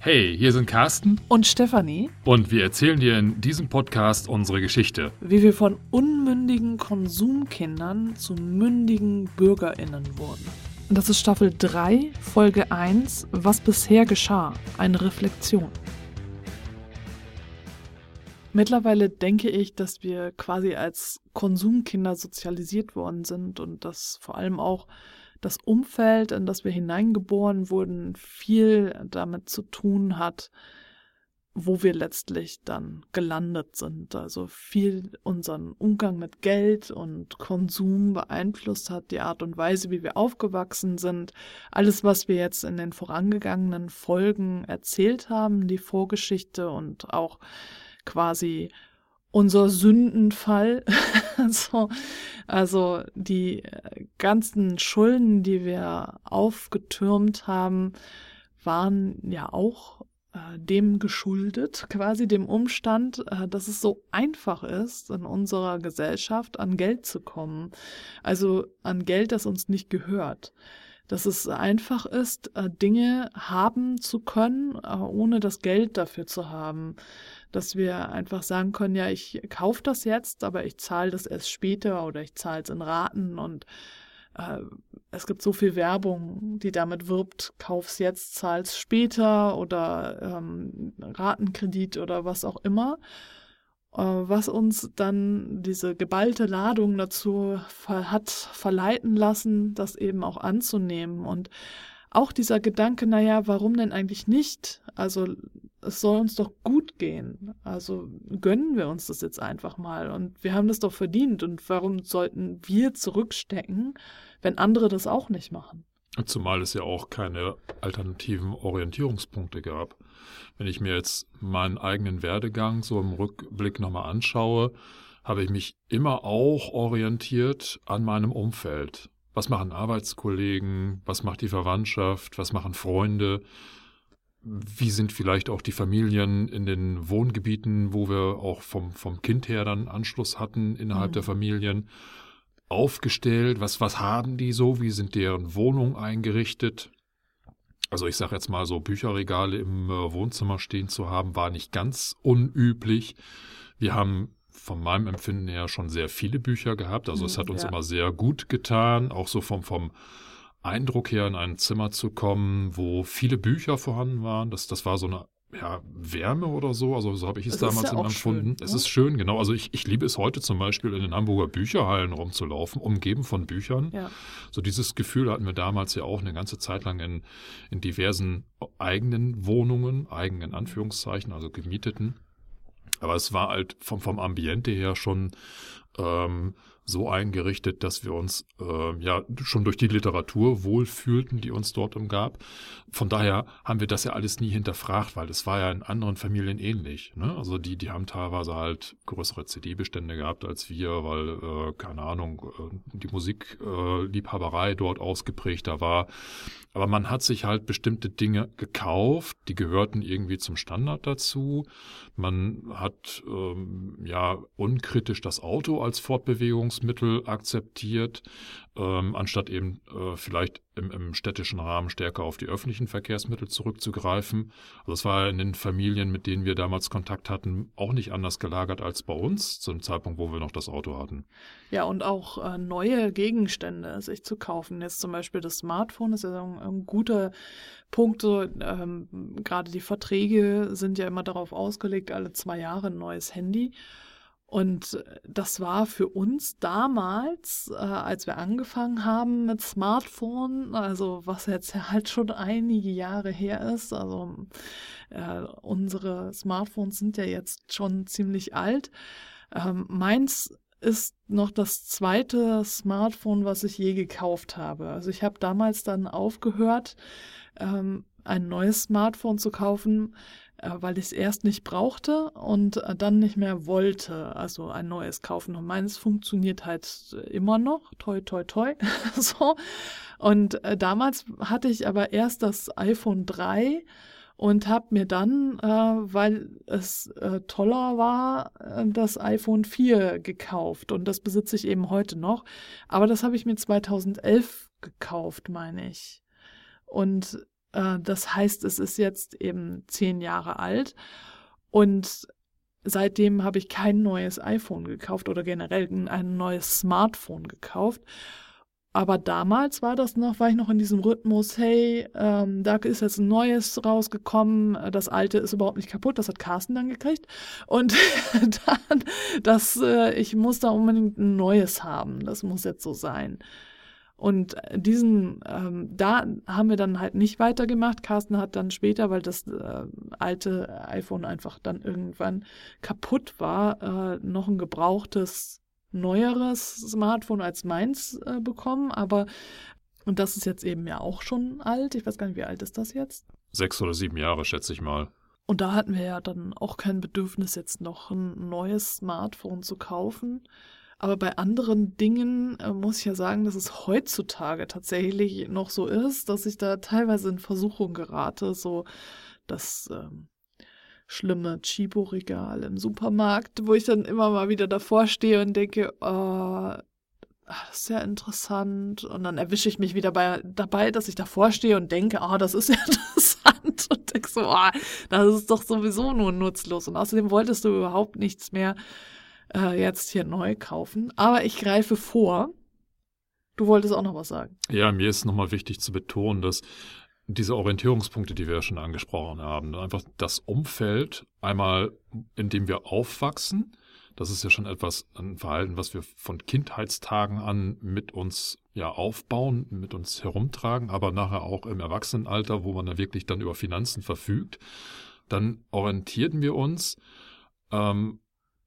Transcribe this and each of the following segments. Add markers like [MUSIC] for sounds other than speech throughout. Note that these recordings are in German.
Hey, hier sind Carsten und Stefanie und wir erzählen dir in diesem Podcast unsere Geschichte. Wie wir von unmündigen Konsumkindern zu mündigen BürgerInnen wurden. Das ist Staffel 3, Folge 1, Was bisher geschah. Eine Reflexion. Mittlerweile denke ich, dass wir quasi als Konsumkinder sozialisiert worden sind und dass vor allem auch das Umfeld, in das wir hineingeboren wurden, viel damit zu tun hat, wo wir letztlich dann gelandet sind. Also viel unseren Umgang mit Geld und Konsum beeinflusst hat, die Art und Weise, wie wir aufgewachsen sind. Alles, was wir jetzt in den vorangegangenen Folgen erzählt haben, die Vorgeschichte und auch quasi unser Sündenfall. [LAUGHS] so, also die äh, ganzen Schulden, die wir aufgetürmt haben, waren ja auch äh, dem geschuldet, quasi dem Umstand, äh, dass es so einfach ist, in unserer Gesellschaft an Geld zu kommen. Also an Geld, das uns nicht gehört dass es einfach ist, Dinge haben zu können, ohne das Geld dafür zu haben. Dass wir einfach sagen können, ja, ich kaufe das jetzt, aber ich zahle das erst später oder ich zahle es in Raten und äh, es gibt so viel Werbung, die damit wirbt, kauf's jetzt, zahl's später oder ähm, Ratenkredit oder was auch immer. Äh, was uns dann diese geballte Ladung dazu hat verleiten lassen, das eben auch anzunehmen. Und auch dieser Gedanke, naja, warum denn eigentlich nicht? Also es soll uns doch gut gehen. Also gönnen wir uns das jetzt einfach mal. Und wir haben das doch verdient. Und warum sollten wir zurückstecken, wenn andere das auch nicht machen? Zumal es ja auch keine alternativen Orientierungspunkte gab. Wenn ich mir jetzt meinen eigenen Werdegang so im Rückblick nochmal anschaue, habe ich mich immer auch orientiert an meinem Umfeld. Was machen Arbeitskollegen? Was macht die Verwandtschaft? Was machen Freunde? Wie sind vielleicht auch die Familien in den Wohngebieten, wo wir auch vom, vom Kind her dann Anschluss hatten innerhalb mhm. der Familien? aufgestellt? Was, was haben die so? Wie sind deren Wohnungen eingerichtet? Also ich sage jetzt mal so, Bücherregale im äh, Wohnzimmer stehen zu haben, war nicht ganz unüblich. Wir haben von meinem Empfinden her schon sehr viele Bücher gehabt. Also es hm, hat uns ja. immer sehr gut getan, auch so vom, vom Eindruck her in ein Zimmer zu kommen, wo viele Bücher vorhanden waren. Das, das war so eine ja, Wärme oder so. Also so habe ich es das damals ja empfunden. Schön, es ne? ist schön, genau. Also ich, ich liebe es heute zum Beispiel in den Hamburger Bücherhallen rumzulaufen, umgeben von Büchern. Ja. So dieses Gefühl hatten wir damals ja auch eine ganze Zeit lang in, in diversen eigenen Wohnungen, eigenen Anführungszeichen, also gemieteten. Aber es war halt vom, vom Ambiente her schon ähm, so eingerichtet, dass wir uns äh, ja schon durch die Literatur wohlfühlten, die uns dort umgab. Von daher haben wir das ja alles nie hinterfragt, weil es war ja in anderen Familien ähnlich. Ne? Also die, die haben teilweise halt größere CD-Bestände gehabt als wir, weil, äh, keine Ahnung, äh, die Musikliebhaberei äh, dort ausgeprägter war. Aber man hat sich halt bestimmte Dinge gekauft, die gehörten irgendwie zum Standard dazu. Man hat ähm, ja unkritisch das Auto als Fortbewegungsmittel akzeptiert ähm, anstatt eben äh, vielleicht im, im, städtischen Rahmen stärker auf die öffentlichen Verkehrsmittel zurückzugreifen. Also das war in den Familien, mit denen wir damals Kontakt hatten, auch nicht anders gelagert als bei uns, zu dem Zeitpunkt, wo wir noch das Auto hatten. Ja, und auch äh, neue Gegenstände sich zu kaufen. Jetzt zum Beispiel das Smartphone ist ja ein, ein guter Punkt. So, ähm, Gerade die Verträge sind ja immer darauf ausgelegt, alle zwei Jahre ein neues Handy. Und das war für uns damals, äh, als wir angefangen haben mit Smartphone, also was jetzt halt schon einige Jahre her ist, also äh, unsere Smartphones sind ja jetzt schon ziemlich alt. Ähm, meins ist noch das zweite Smartphone, was ich je gekauft habe. Also ich habe damals dann aufgehört, ähm, ein neues Smartphone zu kaufen, weil ich es erst nicht brauchte und äh, dann nicht mehr wollte, also ein neues kaufen. Und meines funktioniert halt immer noch, toi, toi, toi, [LAUGHS] so. Und äh, damals hatte ich aber erst das iPhone 3 und habe mir dann, äh, weil es äh, toller war, äh, das iPhone 4 gekauft. Und das besitze ich eben heute noch. Aber das habe ich mir 2011 gekauft, meine ich. Und Äh, das heißt, es ist jetzt eben zehn Jahre alt und seitdem habe ich kein neues iPhone gekauft oder generell ein neues Smartphone gekauft. Aber damals war das noch, war ich noch in diesem Rhythmus, hey, ähm, da ist jetzt ein neues rausgekommen, das alte ist überhaupt nicht kaputt, das hat Carsten dann gekriegt. Und [LAUGHS] dann, das, äh, ich muss da unbedingt ein neues haben, das muss jetzt so sein. Und diesen, ähm, da haben wir dann halt nicht weitergemacht. Carsten hat dann später, weil das äh, alte iPhone einfach dann irgendwann kaputt war, äh, noch ein gebrauchtes, neueres Smartphone als meins äh, bekommen. Aber, und das ist jetzt eben ja auch schon alt. Ich weiß gar nicht, wie alt ist das jetzt? Sechs oder sieben Jahre, schätze ich mal. Und da hatten wir ja dann auch kein Bedürfnis, jetzt noch ein neues Smartphone zu kaufen. Aber bei anderen Dingen äh, muss ich ja sagen, dass es heutzutage tatsächlich noch so ist, dass ich da teilweise in Versuchung gerate, so das ähm, schlimme Chibo-Regal im Supermarkt, wo ich dann immer mal wieder davor stehe und denke, oh, das ist ja interessant. Und dann erwische ich mich wieder bei, dabei, dass ich davor stehe und denke, oh, das ist ja [LAUGHS] interessant. Und denke so, oh, das ist doch sowieso nur nutzlos. Und außerdem wolltest du überhaupt nichts mehr äh, jetzt hier neu kaufen. Aber ich greife vor. Du wolltest auch noch was sagen. Ja, mir ist nochmal wichtig zu betonen, dass diese Orientierungspunkte, die wir ja schon angesprochen haben, einfach das Umfeld einmal, in dem wir aufwachsen, das ist ja schon etwas, ein Verhalten, was wir von Kindheitstagen an mit uns ja aufbauen, mit uns herumtragen, aber nachher auch im Erwachsenenalter, wo man dann wirklich dann über Finanzen verfügt, dann orientierten wir uns ähm,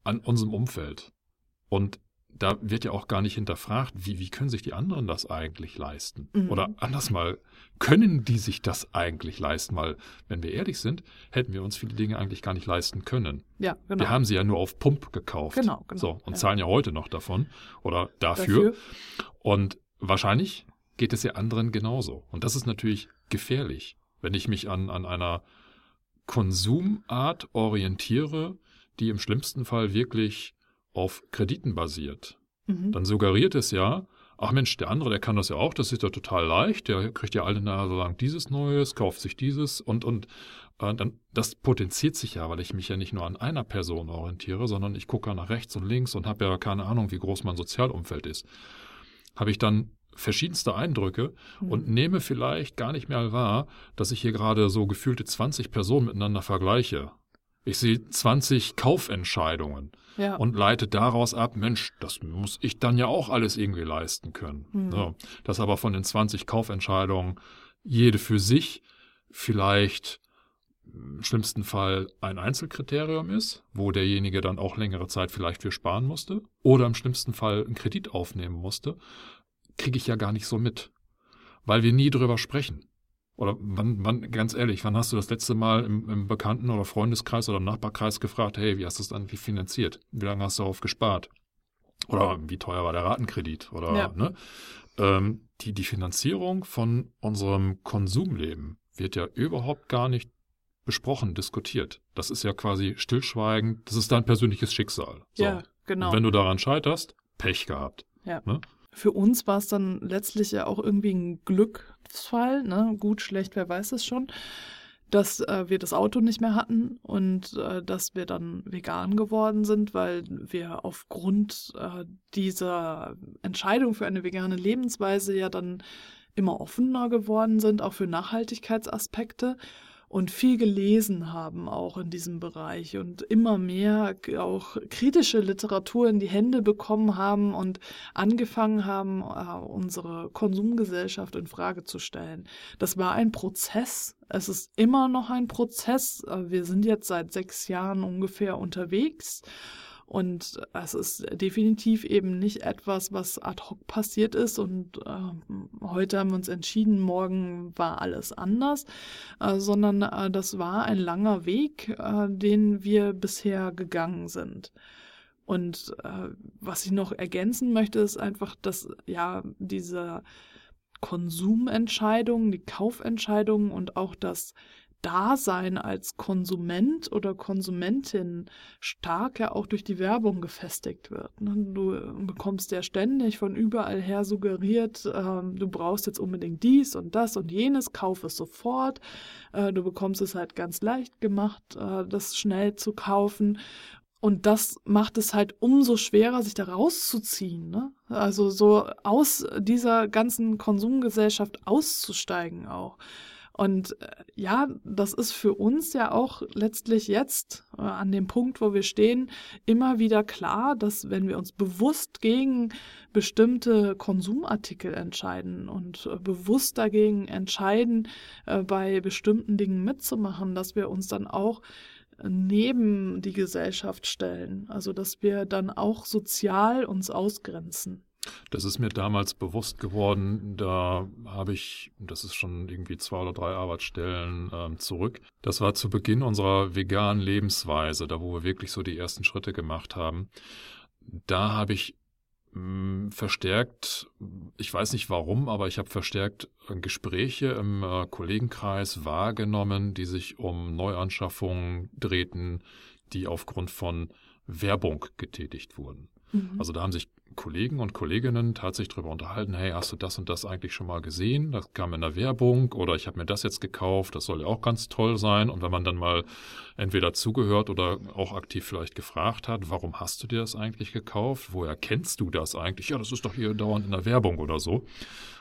an unserem Umfeld. Und da wird ja auch gar nicht hinterfragt, wie, wie können sich die anderen das eigentlich leisten? Mhm. Oder anders mal, können die sich das eigentlich leisten? Weil, wenn wir ehrlich sind, hätten wir uns viele Dinge eigentlich gar nicht leisten können. Ja, genau. Wir haben sie ja nur auf Pump gekauft. Genau, genau. So, und ja. zahlen ja heute noch davon oder dafür. dafür. Und wahrscheinlich geht es ja anderen genauso. Und das ist natürlich gefährlich, wenn ich mich an, an einer Konsumart orientiere, die im schlimmsten Fall wirklich auf Krediten basiert, mhm. dann suggeriert es ja, ach Mensch, der andere, der kann das ja auch, das ist ja total leicht, der kriegt ja alle Nase lang dieses Neues, kauft sich dieses und, und äh, dann, das potenziert sich ja, weil ich mich ja nicht nur an einer Person orientiere, sondern ich gucke nach rechts und links und habe ja keine Ahnung, wie groß mein Sozialumfeld ist. Habe ich dann verschiedenste Eindrücke mhm. und nehme vielleicht gar nicht mehr wahr, dass ich hier gerade so gefühlte 20 Personen miteinander vergleiche. Ich sehe 20 Kaufentscheidungen ja. und leite daraus ab, Mensch, das muss ich dann ja auch alles irgendwie leisten können. Mhm. So, dass aber von den 20 Kaufentscheidungen jede für sich vielleicht im schlimmsten Fall ein Einzelkriterium ist, wo derjenige dann auch längere Zeit vielleicht für sparen musste oder im schlimmsten Fall einen Kredit aufnehmen musste, kriege ich ja gar nicht so mit, weil wir nie drüber sprechen. Oder wann, wann, ganz ehrlich, wann hast du das letzte Mal im, im Bekannten- oder Freundeskreis oder Nachbarkreis gefragt, hey, wie hast du das dann finanziert? Wie lange hast du darauf gespart? Oder wie teuer war der Ratenkredit? Oder ja. ne? Ähm, die, die Finanzierung von unserem Konsumleben wird ja überhaupt gar nicht besprochen, diskutiert. Das ist ja quasi stillschweigend, das ist dein persönliches Schicksal. So. Ja, genau. Und wenn du daran scheiterst, Pech gehabt. Ja. Ne? Für uns war es dann letztlich ja auch irgendwie ein Glücksfall, ne? gut, schlecht, wer weiß es schon, dass äh, wir das Auto nicht mehr hatten und äh, dass wir dann vegan geworden sind, weil wir aufgrund äh, dieser Entscheidung für eine vegane Lebensweise ja dann immer offener geworden sind, auch für Nachhaltigkeitsaspekte und viel gelesen haben auch in diesem Bereich und immer mehr auch kritische Literatur in die Hände bekommen haben und angefangen haben, äh, unsere Konsumgesellschaft in Frage zu stellen. Das war ein Prozess. Es ist immer noch ein Prozess. Äh, wir sind jetzt seit sechs Jahren ungefähr unterwegs und es ist definitiv eben nicht etwas, was ad hoc passiert ist und äh, heute haben wir uns entschieden, morgen war alles anders, äh, sondern äh, das war ein langer Weg, äh, den wir bisher gegangen sind. Und äh, was ich noch ergänzen möchte, ist einfach, dass ja diese Konsumentscheidungen, die Kaufentscheidungen und auch das Dasein als Konsument oder Konsumentin stark ja auch durch die Werbung gefestigt wird. Ne? Du bekommst ja ständig von überall her suggeriert, ähm, du brauchst jetzt unbedingt dies und das und jenes, kauf es sofort. Äh, du bekommst es halt ganz leicht gemacht, äh, das schnell zu kaufen. Und das macht es halt umso schwerer, sich da rauszuziehen. Ne? Also so aus dieser ganzen Konsumgesellschaft auszusteigen auch. Und äh, ja, das ist für uns ja auch letztlich jetzt äh, an dem Punkt, wo wir stehen, immer wieder klar, dass wenn wir uns bewusst gegen bestimmte Konsumartikel entscheiden und äh, bewusst dagegen entscheiden, äh, bei bestimmten Dingen mitzumachen, dass wir uns dann auch neben die Gesellschaft stellen. Also dass wir dann auch sozial uns ausgrenzen. Das ist mir damals bewusst geworden. Da habe ich, das ist schon irgendwie zwei oder drei Arbeitsstellen ähm, zurück. Das war zu Beginn unserer veganen Lebensweise, da wo wir wirklich so die ersten Schritte gemacht haben. Da habe ich hm, verstärkt, ich weiß nicht warum, aber ich habe verstärkt äh, Gespräche im äh, Kollegenkreis wahrgenommen, die sich um Neuanschaffungen drehten, die aufgrund von Werbung getätigt wurden. Mhm. Also da haben sich Kollegen und Kolleginnen tatsächlich darüber unterhalten, hey, hast du das und das eigentlich schon mal gesehen? Das kam in der Werbung oder ich habe mir das jetzt gekauft, das soll ja auch ganz toll sein. Und wenn man dann mal entweder zugehört oder auch aktiv vielleicht gefragt hat, warum hast du dir das eigentlich gekauft? Woher kennst du das eigentlich? Ja, das ist doch hier dauernd in der Werbung oder so.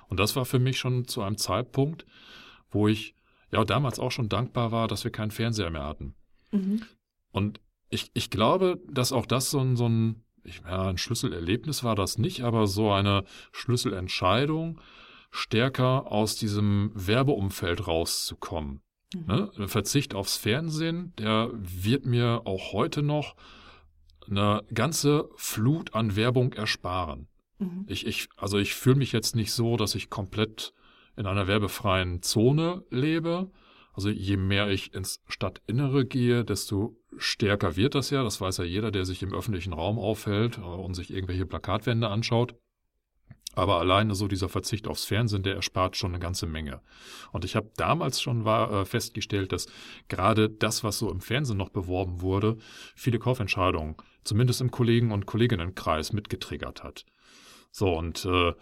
Und das war für mich schon zu einem Zeitpunkt, wo ich ja damals auch schon dankbar war, dass wir keinen Fernseher mehr hatten. Mhm. Und ich, ich glaube, dass auch das so ein, so ein ich, ja, ein Schlüsselerlebnis war das nicht, aber so eine Schlüsselentscheidung, stärker aus diesem Werbeumfeld rauszukommen. Mhm. Ne? Verzicht aufs Fernsehen, der wird mir auch heute noch eine ganze Flut an Werbung ersparen. Mhm. Ich, ich, also ich fühle mich jetzt nicht so, dass ich komplett in einer werbefreien Zone lebe. Also je mehr ich ins Stadtinnere gehe, desto stärker wird das ja. Das weiß ja jeder, der sich im öffentlichen Raum aufhält äh, und sich irgendwelche Plakatwände anschaut. Aber alleine so dieser Verzicht aufs Fernsehen, der erspart schon eine ganze Menge. Und ich habe damals schon war, äh, festgestellt, dass gerade das, was so im Fernsehen noch beworben wurde, viele Kaufentscheidungen, zumindest im Kollegen- und Kolleginnenkreis, mitgetriggert hat. So, und äh,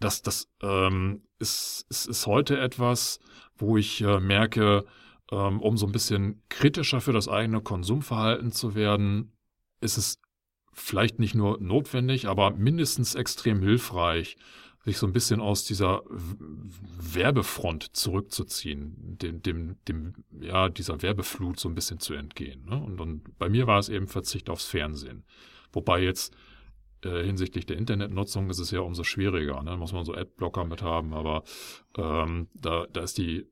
das, das ähm, ist, ist, ist heute etwas, wo ich äh, merke, ähm, um so ein bisschen kritischer für das eigene Konsumverhalten zu werden, ist es vielleicht nicht nur notwendig, aber mindestens extrem hilfreich, sich so ein bisschen aus dieser Werbefront zurückzuziehen, dem, dem, dem, ja, dieser Werbeflut so ein bisschen zu entgehen. Ne? Und, und bei mir war es eben Verzicht aufs Fernsehen. Wobei jetzt äh, hinsichtlich der Internetnutzung ist es ja umso schwieriger. Ne? Muss man so Adblocker mit haben, aber ähm, da, da ist die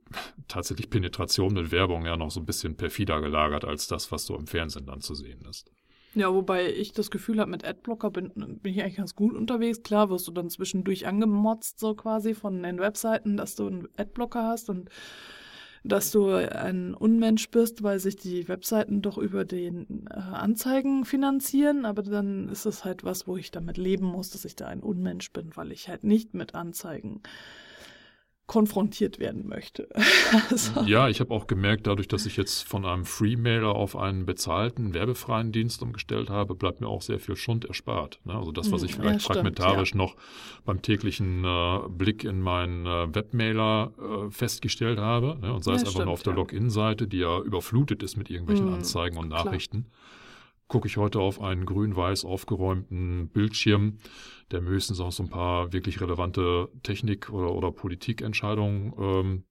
tatsächlich Penetration mit Werbung ja noch so ein bisschen perfider gelagert als das, was so im Fernsehen dann zu sehen ist. Ja, wobei ich das Gefühl habe, mit Adblocker bin, bin ich eigentlich ganz gut unterwegs. Klar wirst du dann zwischendurch angemotzt, so quasi von den Webseiten, dass du einen Adblocker hast und dass du ein Unmensch bist, weil sich die Webseiten doch über den äh, Anzeigen finanzieren, aber dann ist es halt was, wo ich damit leben muss, dass ich da ein Unmensch bin, weil ich halt nicht mit Anzeigen konfrontiert werden möchte. [LAUGHS] also. Ja, ich habe auch gemerkt, dadurch, dass ich jetzt von einem Free-Mailer auf einen bezahlten, werbefreien Dienst umgestellt habe, bleibt mir auch sehr viel Schund erspart. Ne? Also das, was hm, ich vielleicht ja, fragmentarisch stimmt, ja. noch beim täglichen äh, Blick in meinen äh, Webmailer äh, festgestellt habe, ne? und sei ja, es einfach stimmt, nur auf der Login-Seite, die ja überflutet ist mit irgendwelchen mhm, Anzeigen und Nachrichten. Klar gucke ich heute auf einen grün-weiß aufgeräumten Bildschirm, der mir höchstens auch so ein paar wirklich relevante Technik- oder, oder Politikentscheidungen ähm,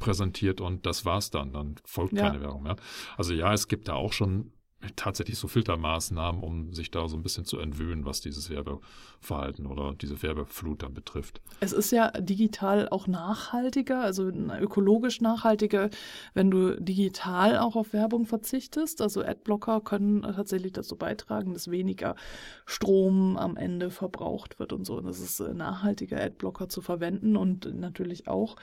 präsentiert und das war's dann. Dann folgt ja. keine Werbung mehr. Also ja, es gibt da auch schon tatsächlich so Filtermaßnahmen, um sich da so ein bisschen zu entwöhnen, was dieses Werbeverhalten oder diese Werbeflut dann betrifft. Es ist ja digital auch nachhaltiger, also ökologisch nachhaltiger, wenn du digital auch auf Werbung verzichtest. Also Adblocker können tatsächlich dazu beitragen, dass weniger Strom am Ende verbraucht wird und so. Und es ist nachhaltiger, Adblocker zu verwenden und natürlich auch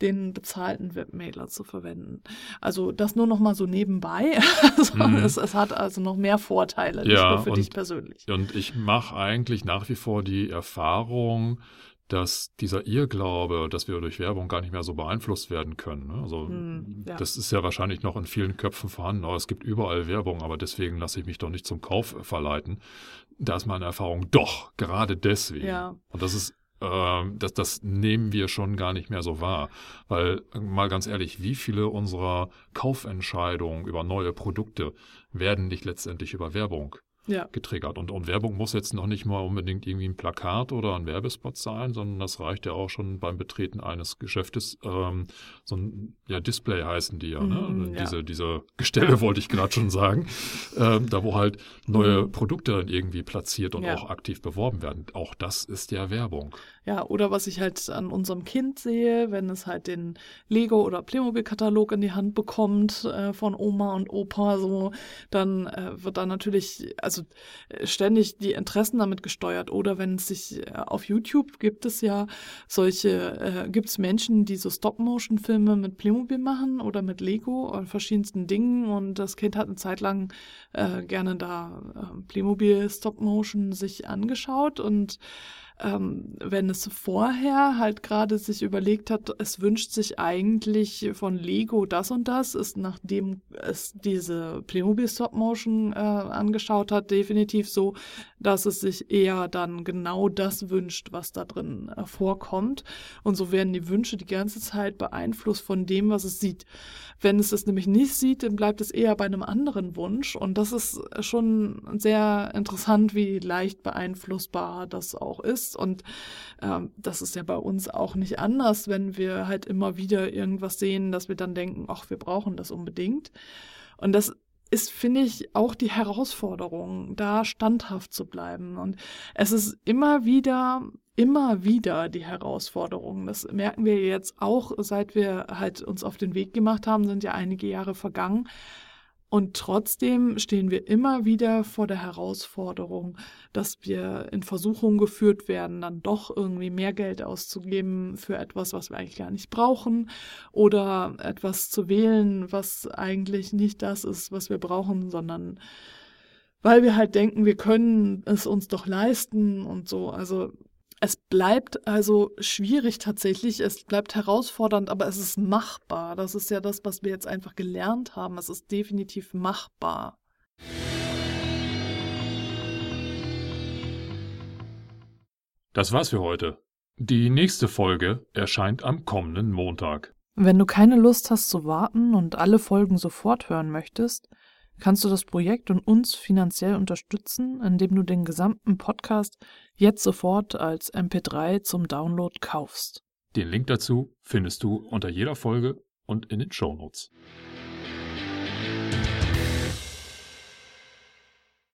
den bezahlten Webmailer zu verwenden. Also das nur noch mal so nebenbei. [LAUGHS] Also mhm. es, es hat also noch mehr Vorteile, ja, für und, dich persönlich. Und ich mache eigentlich nach wie vor die Erfahrung, dass dieser Irrglaube, dass wir durch Werbung gar nicht mehr so beeinflusst werden können. Ne? Also Hm, ja. das ist ja wahrscheinlich noch in vielen Köpfen vorhanden. Aber es gibt überall Werbung, aber deswegen lasse ich mich doch nicht zum Kauf verleiten. Da ist meine Erfahrung doch, gerade deswegen. Ja. Und das ist ähm, das, das nehmen wir schon gar nicht mehr so wahr. Weil, äh, mal ganz ehrlich, wie viele unserer Kaufentscheidungen über neue Produkte werden nicht letztendlich über Werbung Ja. getriggert. Und, und Werbung muss jetzt noch nicht mal unbedingt irgendwie ein Plakat oder ein Werbespot sein, sondern das reicht ja auch schon beim Betreten eines Geschäftes. Ähm, so ein ja, Display heißen die ja, Mhm, ne? ja. Diese, diese Gestelle [LAUGHS] wollte ich gerade schon sagen. Ähm, da wo halt neue Mhm. Produkte dann irgendwie platziert und Ja. auch aktiv beworben werden. Auch das ist ja Werbung. Ja, oder was ich halt an unserem Kind sehe, wenn es halt den Lego- oder Playmobil-Katalog in die Hand bekommt äh, von Oma und Opa, so, dann äh, wird da natürlich, also äh, ständig die Interessen damit gesteuert. Oder wenn es sich äh, auf YouTube gibt es ja solche, äh, gibt es Menschen, die so Stop-Motion-Filme mit Playmobil machen oder mit Lego und verschiedensten Dingen und das Kind hat eine Zeit lang äh, gerne da äh, Playmobil Stop-Motion sich angeschaut und ähm, wenn es vorher halt gerade sich überlegt hat, es wünscht sich eigentlich von Lego das und das, ist nachdem es diese Playmobil Stop Motion äh, angeschaut hat, definitiv so, dass es sich eher dann genau das wünscht, was da drin äh, vorkommt. Und so werden die Wünsche die ganze Zeit beeinflusst von dem, was es sieht. Wenn es es nämlich nicht sieht, dann bleibt es eher bei einem anderen Wunsch. Und das ist schon sehr interessant, wie leicht beeinflussbar das auch ist. Und ähm, das ist ja bei uns auch nicht anders, wenn wir halt immer wieder irgendwas sehen, dass wir dann denken, ach, wir brauchen das unbedingt. Und das ist, finde ich, auch die Herausforderung, da standhaft zu bleiben. Und es ist immer wieder, immer wieder die Herausforderung. Das merken wir jetzt auch, seit wir halt uns auf den Weg gemacht haben, sind ja einige Jahre vergangen. Und trotzdem stehen wir immer wieder vor der Herausforderung, dass wir in Versuchung geführt werden, dann doch irgendwie mehr Geld auszugeben für etwas, was wir eigentlich gar nicht brauchen oder etwas zu wählen, was eigentlich nicht das ist, was wir brauchen, sondern weil wir halt denken, wir können es uns doch leisten und so. Also es bleibt also schwierig tatsächlich, es bleibt herausfordernd, aber es ist machbar. Das ist ja das, was wir jetzt einfach gelernt haben. Es ist definitiv machbar. Das war's für heute. Die nächste Folge erscheint am kommenden Montag. Wenn du keine Lust hast zu warten und alle Folgen sofort hören möchtest, kannst du das Projekt und uns finanziell unterstützen, indem du den gesamten Podcast jetzt sofort als MP3 zum Download kaufst. Den Link dazu findest du unter jeder Folge und in den Shownotes.